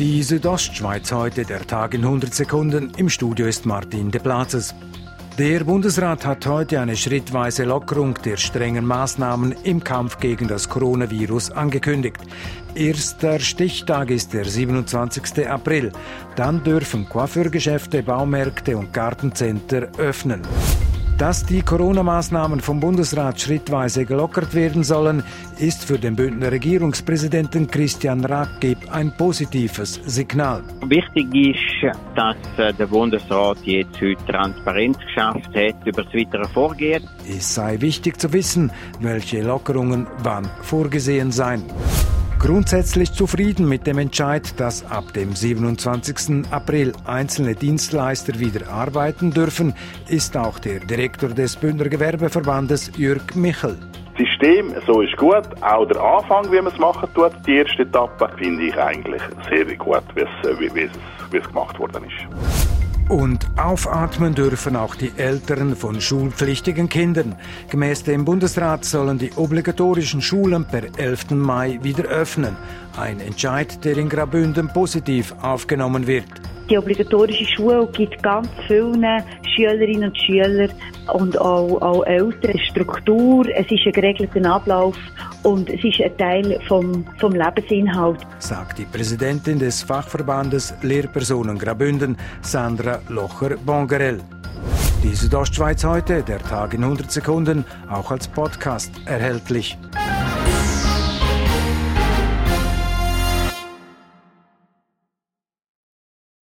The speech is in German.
Die Südostschweiz heute, der Tag in 100 Sekunden. Im Studio ist Martin de Platzes. Der Bundesrat hat heute eine schrittweise Lockerung der strengen Maßnahmen im Kampf gegen das Coronavirus angekündigt. Erster Stichtag ist der 27. April. Dann dürfen Coiffeurgeschäfte, Baumärkte und Gartencenter öffnen. Dass die Corona-Maßnahmen vom Bundesrat schrittweise gelockert werden sollen, ist für den Bündner Regierungspräsidenten Christian Rackgeb ein positives Signal. Wichtig ist, dass äh, der Bundesrat jetzt heute Transparenz geschafft hat über das weitere Vorgehen. Es sei wichtig zu wissen, welche Lockerungen wann vorgesehen seien. Grundsätzlich zufrieden mit dem Entscheid, dass ab dem 27. April einzelne Dienstleister wieder arbeiten dürfen, ist auch der Direktor des Bündner Gewerbeverbandes Jürg Michel. System, so ist gut. Auch der Anfang, wie man es machen tut, die erste Etappe, finde ich eigentlich sehr gut, wie es gemacht worden ist. Und aufatmen dürfen auch die Eltern von schulpflichtigen Kindern. Gemäß dem Bundesrat sollen die obligatorischen Schulen per 11. Mai wieder öffnen. Ein Entscheid, der in Grabünden positiv aufgenommen wird. Die obligatorische Schule gibt ganz vielen Schülerinnen und Schülern und auch, auch Eltern Struktur. Es ist ein geregelter Ablauf und es ist ein Teil vom, vom Lebensinhalt. Sagt die Präsidentin des Fachverbandes Lehrpersonen Grabünden, Sandra Locher-Bongerell. Die Südostschweiz heute, der Tag in 100 Sekunden, auch als Podcast erhältlich.